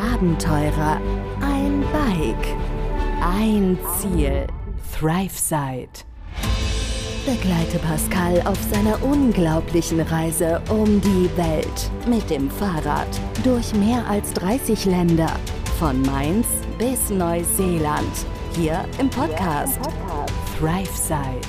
Abenteurer, ein Bike, ein Ziel. ThriveSide. Begleite Pascal auf seiner unglaublichen Reise um die Welt mit dem Fahrrad durch mehr als 30 Länder. Von Mainz bis Neuseeland. Hier im Podcast ThriveSide.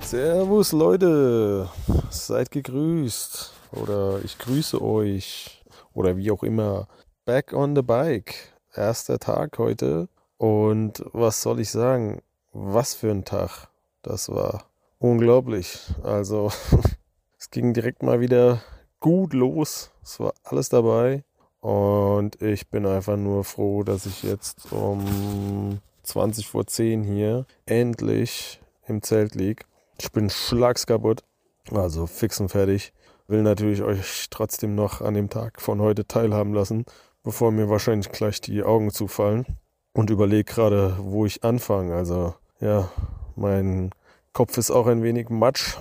Servus Leute, seid gegrüßt oder ich grüße euch oder wie auch immer. Back on the Bike, erster Tag heute. Und was soll ich sagen, was für ein Tag. Das war. Unglaublich. Also es ging direkt mal wieder gut los, es war alles dabei. Und ich bin einfach nur froh, dass ich jetzt um 20 vor 10 hier endlich im Zelt liege ich bin schlagskaputt, also fix und fertig. Will natürlich euch trotzdem noch an dem Tag von heute teilhaben lassen, bevor mir wahrscheinlich gleich die Augen zufallen. Und überlege gerade, wo ich anfange. Also ja, mein Kopf ist auch ein wenig matsch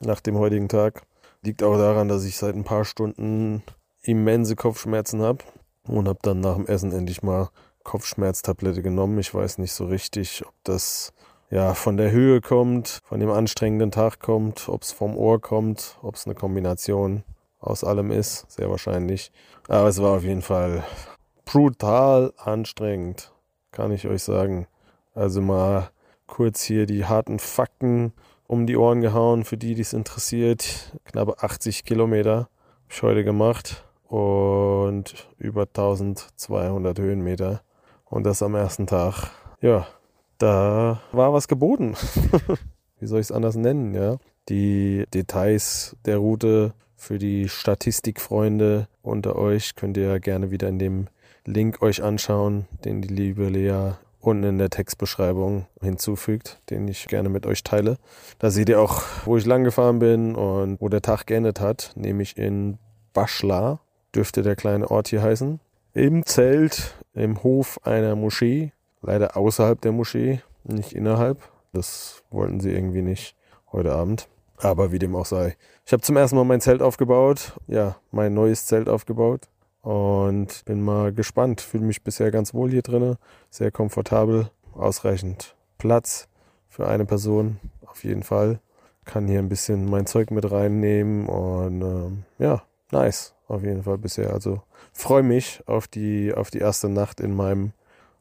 nach dem heutigen Tag. Liegt auch daran, dass ich seit ein paar Stunden immense Kopfschmerzen habe und habe dann nach dem Essen endlich mal Kopfschmerztablette genommen. Ich weiß nicht so richtig, ob das ja, von der Höhe kommt, von dem anstrengenden Tag kommt, ob es vom Ohr kommt, ob es eine Kombination aus allem ist, sehr wahrscheinlich. Aber es war auf jeden Fall brutal anstrengend, kann ich euch sagen. Also mal kurz hier die harten Fakten um die Ohren gehauen, für die, die es interessiert. Knappe 80 Kilometer habe ich heute gemacht und über 1200 Höhenmeter. Und das am ersten Tag. Ja, da war was geboten. Wie soll ich es anders nennen, ja? Die Details der Route für die Statistikfreunde unter euch könnt ihr gerne wieder in dem Link euch anschauen, den die liebe Lea unten in der Textbeschreibung hinzufügt, den ich gerne mit euch teile. Da seht ihr auch, wo ich lang gefahren bin und wo der Tag geendet hat, nämlich in Baschla, dürfte der kleine Ort hier heißen. Im Zelt, im Hof einer Moschee, Leider außerhalb der Moschee, nicht innerhalb. Das wollten sie irgendwie nicht heute Abend. Aber wie dem auch sei. Ich habe zum ersten Mal mein Zelt aufgebaut. Ja, mein neues Zelt aufgebaut. Und bin mal gespannt. Fühle mich bisher ganz wohl hier drin. Sehr komfortabel. Ausreichend Platz für eine Person. Auf jeden Fall. Kann hier ein bisschen mein Zeug mit reinnehmen. Und ähm, ja, nice. Auf jeden Fall bisher. Also freue mich auf die, auf die erste Nacht in meinem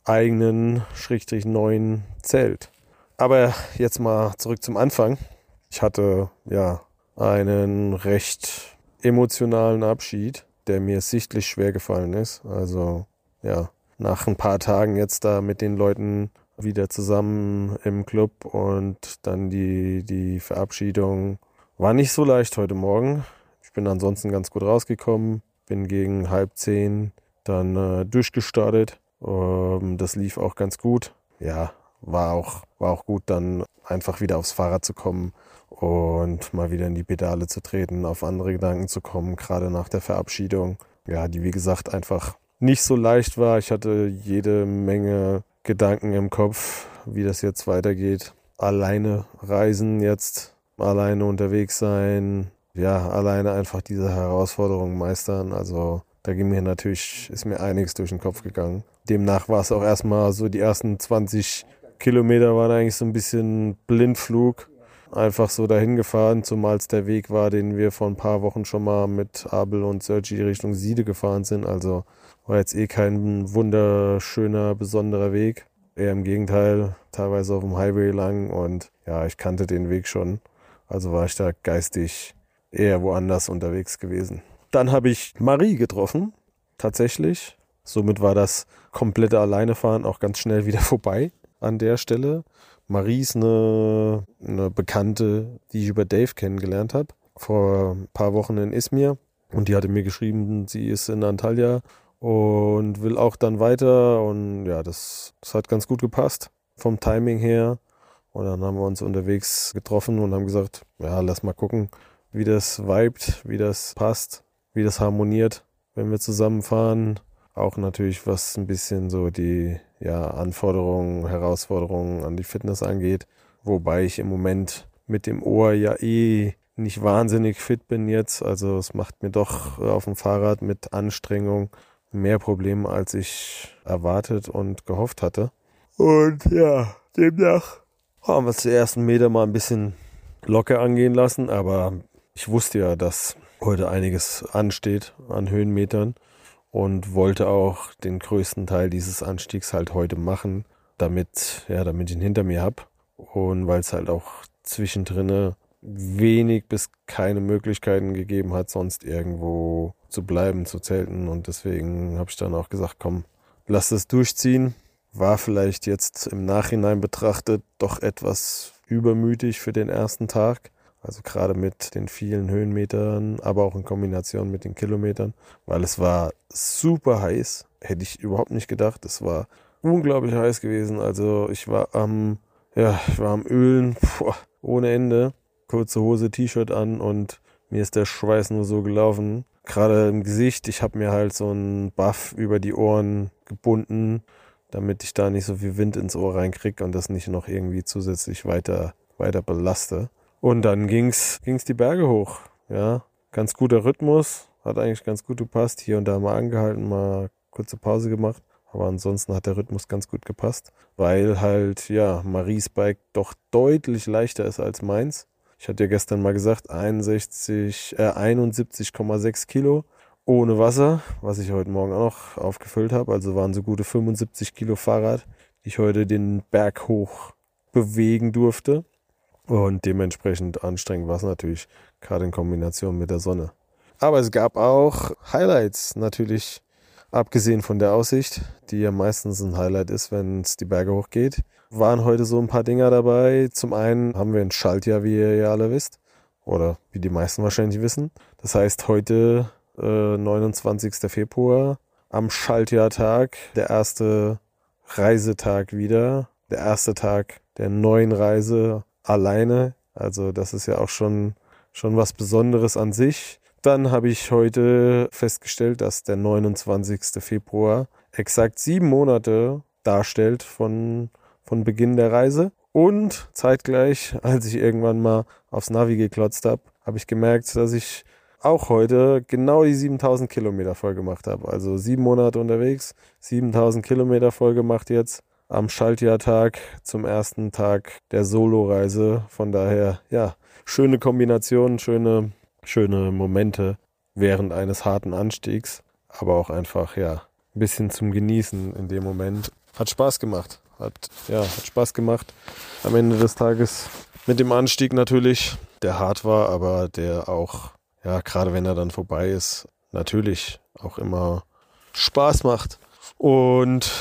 eigenen, schrägstrich neuen Zelt. Aber jetzt mal zurück zum Anfang. Ich hatte ja einen recht emotionalen Abschied, der mir sichtlich schwer gefallen ist. Also ja, nach ein paar Tagen jetzt da mit den Leuten wieder zusammen im Club und dann die, die Verabschiedung war nicht so leicht heute Morgen. Ich bin ansonsten ganz gut rausgekommen, bin gegen halb zehn dann äh, durchgestartet ähm, das lief auch ganz gut. Ja, war auch, war auch gut, dann einfach wieder aufs Fahrrad zu kommen und mal wieder in die Pedale zu treten, auf andere Gedanken zu kommen, gerade nach der Verabschiedung. Ja, die wie gesagt einfach nicht so leicht war. Ich hatte jede Menge Gedanken im Kopf, wie das jetzt weitergeht. Alleine reisen jetzt, alleine unterwegs sein, ja, alleine einfach diese Herausforderungen meistern. Also da ging mir natürlich, ist mir einiges durch den Kopf gegangen. Demnach war es auch erstmal so, die ersten 20 Kilometer waren eigentlich so ein bisschen Blindflug. Einfach so dahin gefahren, zumal es der Weg war, den wir vor ein paar Wochen schon mal mit Abel und Sergi Richtung Siede gefahren sind. Also war jetzt eh kein wunderschöner, besonderer Weg. Eher im Gegenteil, teilweise auf dem Highway lang und ja, ich kannte den Weg schon. Also war ich da geistig eher woanders unterwegs gewesen. Dann habe ich Marie getroffen, tatsächlich. Somit war das komplette Alleinefahren auch ganz schnell wieder vorbei an der Stelle. Marie ist eine, eine Bekannte, die ich über Dave kennengelernt habe, vor ein paar Wochen in Izmir. Und die hatte mir geschrieben, sie ist in Antalya und will auch dann weiter. Und ja, das, das hat ganz gut gepasst vom Timing her. Und dann haben wir uns unterwegs getroffen und haben gesagt, ja, lass mal gucken, wie das vibet, wie das passt wie das harmoniert, wenn wir zusammenfahren. Auch natürlich, was ein bisschen so die ja, Anforderungen, Herausforderungen an die Fitness angeht. Wobei ich im Moment mit dem Ohr ja eh nicht wahnsinnig fit bin jetzt. Also es macht mir doch auf dem Fahrrad mit Anstrengung mehr Probleme, als ich erwartet und gehofft hatte. Und ja, demnach haben wir es die ersten Meter mal ein bisschen locker angehen lassen, aber ich wusste ja, dass heute einiges ansteht an Höhenmetern und wollte auch den größten Teil dieses Anstiegs halt heute machen, damit, ja, damit ich ihn hinter mir habe und weil es halt auch zwischendrin wenig bis keine Möglichkeiten gegeben hat, sonst irgendwo zu bleiben, zu zelten und deswegen habe ich dann auch gesagt, komm, lass es durchziehen. War vielleicht jetzt im Nachhinein betrachtet doch etwas übermütig für den ersten Tag. Also gerade mit den vielen Höhenmetern, aber auch in Kombination mit den Kilometern, weil es war super heiß. Hätte ich überhaupt nicht gedacht. Es war unglaublich heiß gewesen. Also ich war am, ja, ich war am Ölen boah, ohne Ende. Kurze Hose, T-Shirt an und mir ist der Schweiß nur so gelaufen. Gerade im Gesicht. Ich habe mir halt so einen Buff über die Ohren gebunden, damit ich da nicht so viel Wind ins Ohr reinkriege und das nicht noch irgendwie zusätzlich weiter, weiter belaste. Und dann ging's, ging's die Berge hoch. Ja, ganz guter Rhythmus, hat eigentlich ganz gut gepasst. Hier und da mal angehalten, mal kurze Pause gemacht. Aber ansonsten hat der Rhythmus ganz gut gepasst, weil halt, ja, Maries Bike doch deutlich leichter ist als meins. Ich hatte ja gestern mal gesagt, 61, äh, 71,6 Kilo ohne Wasser, was ich heute Morgen auch noch aufgefüllt habe. Also waren so gute 75 Kilo Fahrrad, die ich heute den Berg hoch bewegen durfte. Und dementsprechend anstrengend war es natürlich, gerade in Kombination mit der Sonne. Aber es gab auch Highlights natürlich, abgesehen von der Aussicht, die ja meistens ein Highlight ist, wenn es die Berge hochgeht. Waren heute so ein paar Dinger dabei. Zum einen haben wir ein Schaltjahr, wie ihr ja alle wisst. Oder wie die meisten wahrscheinlich wissen. Das heißt, heute, äh, 29. Februar, am Schaltjahrtag, der erste Reisetag wieder. Der erste Tag der neuen Reise alleine. Also das ist ja auch schon, schon was Besonderes an sich. Dann habe ich heute festgestellt, dass der 29. Februar exakt sieben Monate darstellt von, von Beginn der Reise. Und zeitgleich, als ich irgendwann mal aufs Navi geklotzt habe, habe ich gemerkt, dass ich auch heute genau die 7000 Kilometer voll gemacht habe. Also sieben Monate unterwegs, 7000 Kilometer voll gemacht jetzt am Schaltjahrtag zum ersten Tag der Solo-Reise. Von daher, ja, schöne Kombination, schöne, schöne Momente während eines harten Anstiegs, aber auch einfach, ja, ein bisschen zum Genießen in dem Moment. Hat Spaß gemacht. Hat, ja, hat Spaß gemacht. Am Ende des Tages mit dem Anstieg natürlich, der hart war, aber der auch, ja, gerade wenn er dann vorbei ist, natürlich auch immer Spaß macht. Und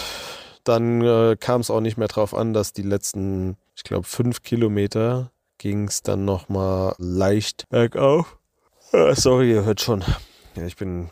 dann äh, kam es auch nicht mehr drauf an, dass die letzten, ich glaube, fünf Kilometer ging es dann nochmal leicht bergauf. Äh, sorry, ihr hört schon. Ja, ich bin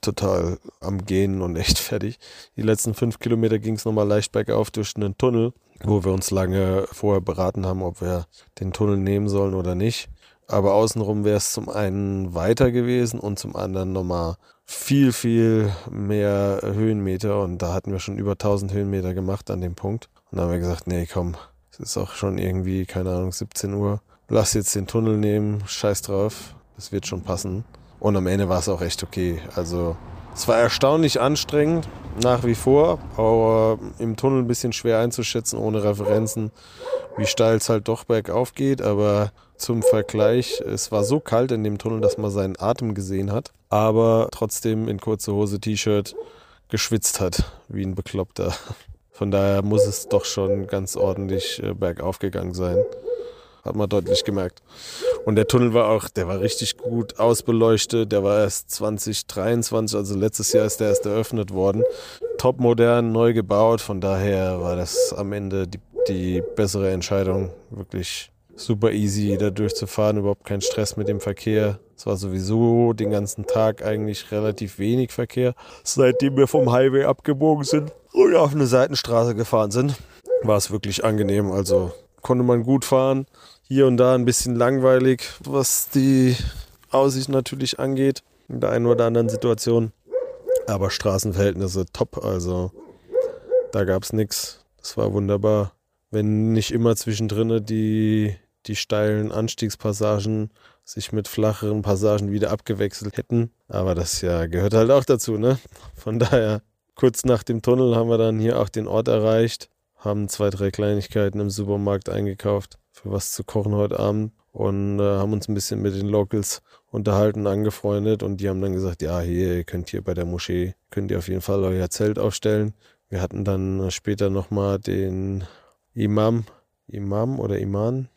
total am Gehen und echt fertig. Die letzten fünf Kilometer ging es nochmal leicht bergauf durch einen Tunnel, wo wir uns lange vorher beraten haben, ob wir den Tunnel nehmen sollen oder nicht. Aber außenrum wäre es zum einen weiter gewesen und zum anderen nochmal viel, viel mehr Höhenmeter und da hatten wir schon über 1000 Höhenmeter gemacht an dem Punkt. Und da haben wir gesagt, nee, komm, es ist auch schon irgendwie, keine Ahnung, 17 Uhr. Lass jetzt den Tunnel nehmen, scheiß drauf, das wird schon passen. Und am Ende war es auch echt okay. Also es war erstaunlich anstrengend, nach wie vor, aber im Tunnel ein bisschen schwer einzuschätzen, ohne Referenzen, wie steil es halt doch bergauf geht. Aber zum Vergleich, es war so kalt in dem Tunnel, dass man seinen Atem gesehen hat, aber trotzdem in kurze Hose, T-Shirt geschwitzt hat, wie ein Bekloppter. Von daher muss es doch schon ganz ordentlich äh, bergauf gegangen sein. Hat man deutlich gemerkt. Und der Tunnel war auch, der war richtig gut ausbeleuchtet. Der war erst 2023, also letztes Jahr ist der erst eröffnet worden. Top modern, neu gebaut. Von daher war das am Ende die, die bessere Entscheidung. Wirklich super easy da durchzufahren, überhaupt kein Stress mit dem Verkehr. Es war sowieso den ganzen Tag eigentlich relativ wenig Verkehr. Seitdem wir vom Highway abgebogen sind und auf eine Seitenstraße gefahren sind, war es wirklich angenehm. Also konnte man gut fahren. Hier und da ein bisschen langweilig, was die Aussicht natürlich angeht, in der einen oder anderen Situation. Aber Straßenverhältnisse top, also da gab es nichts. Das war wunderbar. Wenn nicht immer zwischendrin die die steilen Anstiegspassagen sich mit flacheren Passagen wieder abgewechselt hätten. Aber das ja gehört halt auch dazu, ne? Von daher, kurz nach dem Tunnel haben wir dann hier auch den Ort erreicht, haben zwei, drei Kleinigkeiten im Supermarkt eingekauft für was zu kochen heute Abend und äh, haben uns ein bisschen mit den Locals unterhalten, angefreundet und die haben dann gesagt, ja, hier, ihr könnt hier bei der Moschee, könnt ihr auf jeden Fall euer Zelt aufstellen. Wir hatten dann später nochmal den Imam, Imam oder Iman,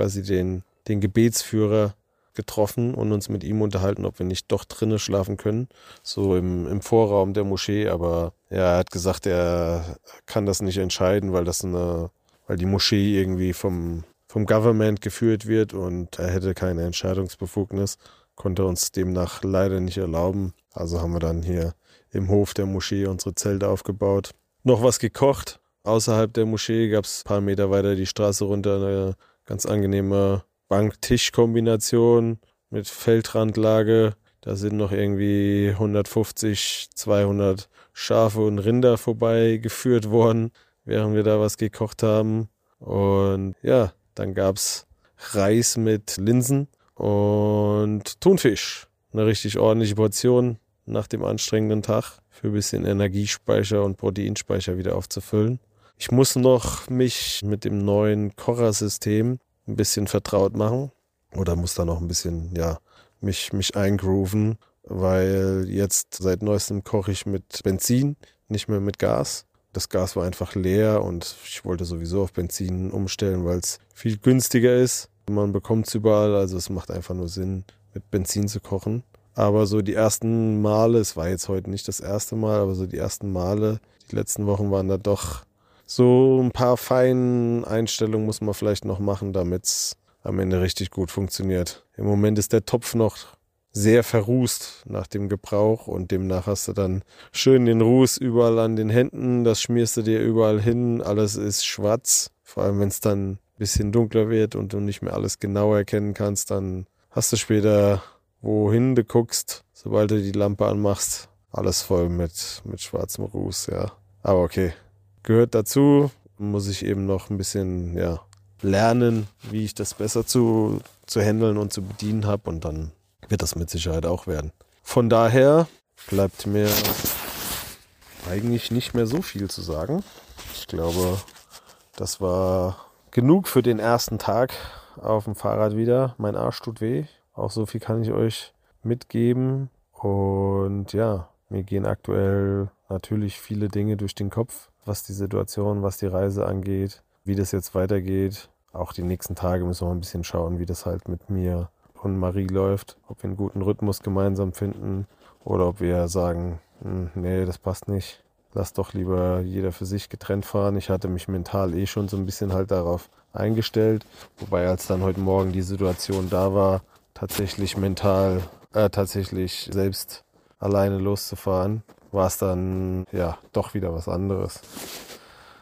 quasi den, den Gebetsführer getroffen und uns mit ihm unterhalten, ob wir nicht doch drinnen schlafen können, so im, im Vorraum der Moschee. Aber er hat gesagt, er kann das nicht entscheiden, weil das eine, weil die Moschee irgendwie vom, vom Government geführt wird und er hätte keine Entscheidungsbefugnis, konnte uns demnach leider nicht erlauben. Also haben wir dann hier im Hof der Moschee unsere Zelte aufgebaut. Noch was gekocht. Außerhalb der Moschee gab es ein paar Meter weiter die Straße runter eine ganz angenehme Bank-Tisch-Kombination mit Feldrandlage. Da sind noch irgendwie 150, 200 Schafe und Rinder vorbeigeführt worden, während wir da was gekocht haben. Und ja, dann gab es Reis mit Linsen und Thunfisch. Eine richtig ordentliche Portion nach dem anstrengenden Tag für ein bisschen Energiespeicher und Proteinspeicher wieder aufzufüllen. Ich muss noch mich mit dem neuen Kocher-System ein bisschen vertraut machen oder muss da noch ein bisschen, ja, mich, mich eingrooven, weil jetzt seit neuestem koche ich mit Benzin, nicht mehr mit Gas. Das Gas war einfach leer und ich wollte sowieso auf Benzin umstellen, weil es viel günstiger ist. Man bekommt es überall, also es macht einfach nur Sinn, mit Benzin zu kochen. Aber so die ersten Male, es war jetzt heute nicht das erste Mal, aber so die ersten Male, die letzten Wochen waren da doch so ein paar feinen Einstellungen muss man vielleicht noch machen, damit es am Ende richtig gut funktioniert. Im Moment ist der Topf noch sehr verrußt nach dem Gebrauch und demnach hast du dann schön den Ruß überall an den Händen, das schmierst du dir überall hin, alles ist schwarz. Vor allem wenn es dann ein bisschen dunkler wird und du nicht mehr alles genau erkennen kannst, dann hast du später, wohin du guckst, sobald du die Lampe anmachst, alles voll mit, mit schwarzem Ruß, ja. Aber okay, gehört dazu. Muss ich eben noch ein bisschen ja, lernen, wie ich das besser zu, zu handeln und zu bedienen habe. Und dann wird das mit Sicherheit auch werden. Von daher bleibt mir eigentlich nicht mehr so viel zu sagen. Ich glaube, das war genug für den ersten Tag auf dem Fahrrad wieder. Mein Arsch tut weh. Auch so viel kann ich euch mitgeben. Und ja, mir gehen aktuell natürlich viele Dinge durch den Kopf was die Situation, was die Reise angeht, wie das jetzt weitergeht. Auch die nächsten Tage müssen wir ein bisschen schauen, wie das halt mit mir und Marie läuft, ob wir einen guten Rhythmus gemeinsam finden oder ob wir sagen, hm, nee, das passt nicht. Lass doch lieber jeder für sich getrennt fahren. Ich hatte mich mental eh schon so ein bisschen halt darauf eingestellt. Wobei als dann heute Morgen die Situation da war, tatsächlich mental, äh, tatsächlich selbst alleine loszufahren, war es dann ja doch wieder was anderes,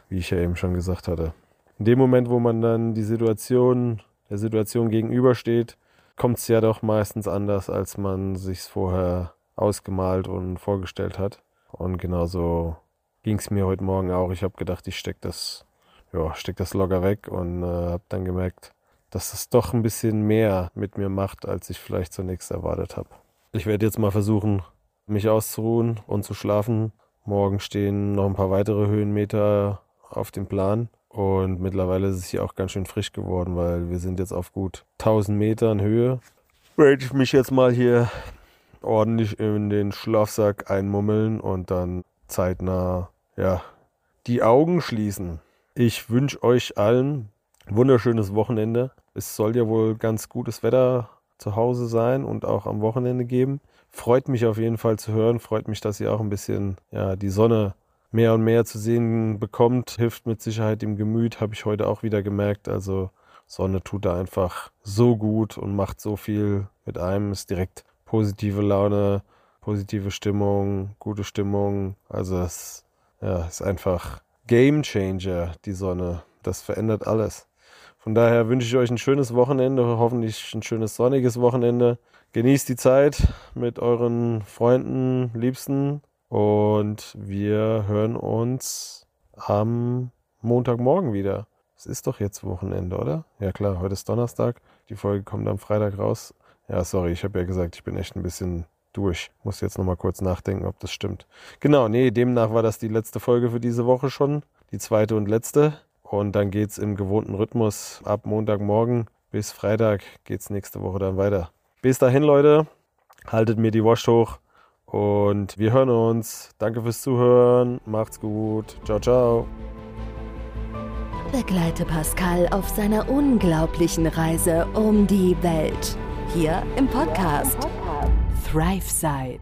wie ich ja eben schon gesagt hatte. In dem Moment, wo man dann die Situation, der Situation gegenübersteht, kommt es ja doch meistens anders, als man sich vorher ausgemalt und vorgestellt hat. Und genauso ging es mir heute Morgen auch. Ich habe gedacht, ich stecke das, ja, steck das locker weg und äh, habe dann gemerkt, dass es doch ein bisschen mehr mit mir macht, als ich vielleicht zunächst erwartet habe. Ich werde jetzt mal versuchen, mich auszuruhen und zu schlafen. Morgen stehen noch ein paar weitere Höhenmeter auf dem Plan. Und mittlerweile ist es hier auch ganz schön frisch geworden, weil wir sind jetzt auf gut 1000 Metern Höhe. Werde ich mich jetzt mal hier ordentlich in den Schlafsack einmummeln und dann zeitnah, ja, die Augen schließen. Ich wünsche euch allen ein wunderschönes Wochenende. Es soll ja wohl ganz gutes Wetter zu Hause sein und auch am Wochenende geben. Freut mich auf jeden Fall zu hören. Freut mich, dass ihr auch ein bisschen ja, die Sonne mehr und mehr zu sehen bekommt. Hilft mit Sicherheit dem Gemüt, habe ich heute auch wieder gemerkt. Also Sonne tut da einfach so gut und macht so viel mit einem. Ist direkt positive Laune, positive Stimmung, gute Stimmung. Also es ja, ist einfach Game Changer, die Sonne. Das verändert alles. Von daher wünsche ich euch ein schönes Wochenende, hoffentlich ein schönes sonniges Wochenende. Genießt die Zeit mit euren Freunden, Liebsten und wir hören uns am Montagmorgen wieder. Es ist doch jetzt Wochenende, oder? Ja klar, heute ist Donnerstag. Die Folge kommt am Freitag raus. Ja, sorry, ich habe ja gesagt, ich bin echt ein bisschen durch. Muss jetzt nochmal kurz nachdenken, ob das stimmt. Genau, nee, demnach war das die letzte Folge für diese Woche schon. Die zweite und letzte. Und dann geht's im gewohnten Rhythmus ab Montagmorgen bis Freitag geht's nächste Woche dann weiter. Bis dahin, Leute, haltet mir die Wasch hoch und wir hören uns. Danke fürs Zuhören. Macht's gut. Ciao, ciao. Begleite Pascal auf seiner unglaublichen Reise um die Welt. Hier im Podcast ThriveSide.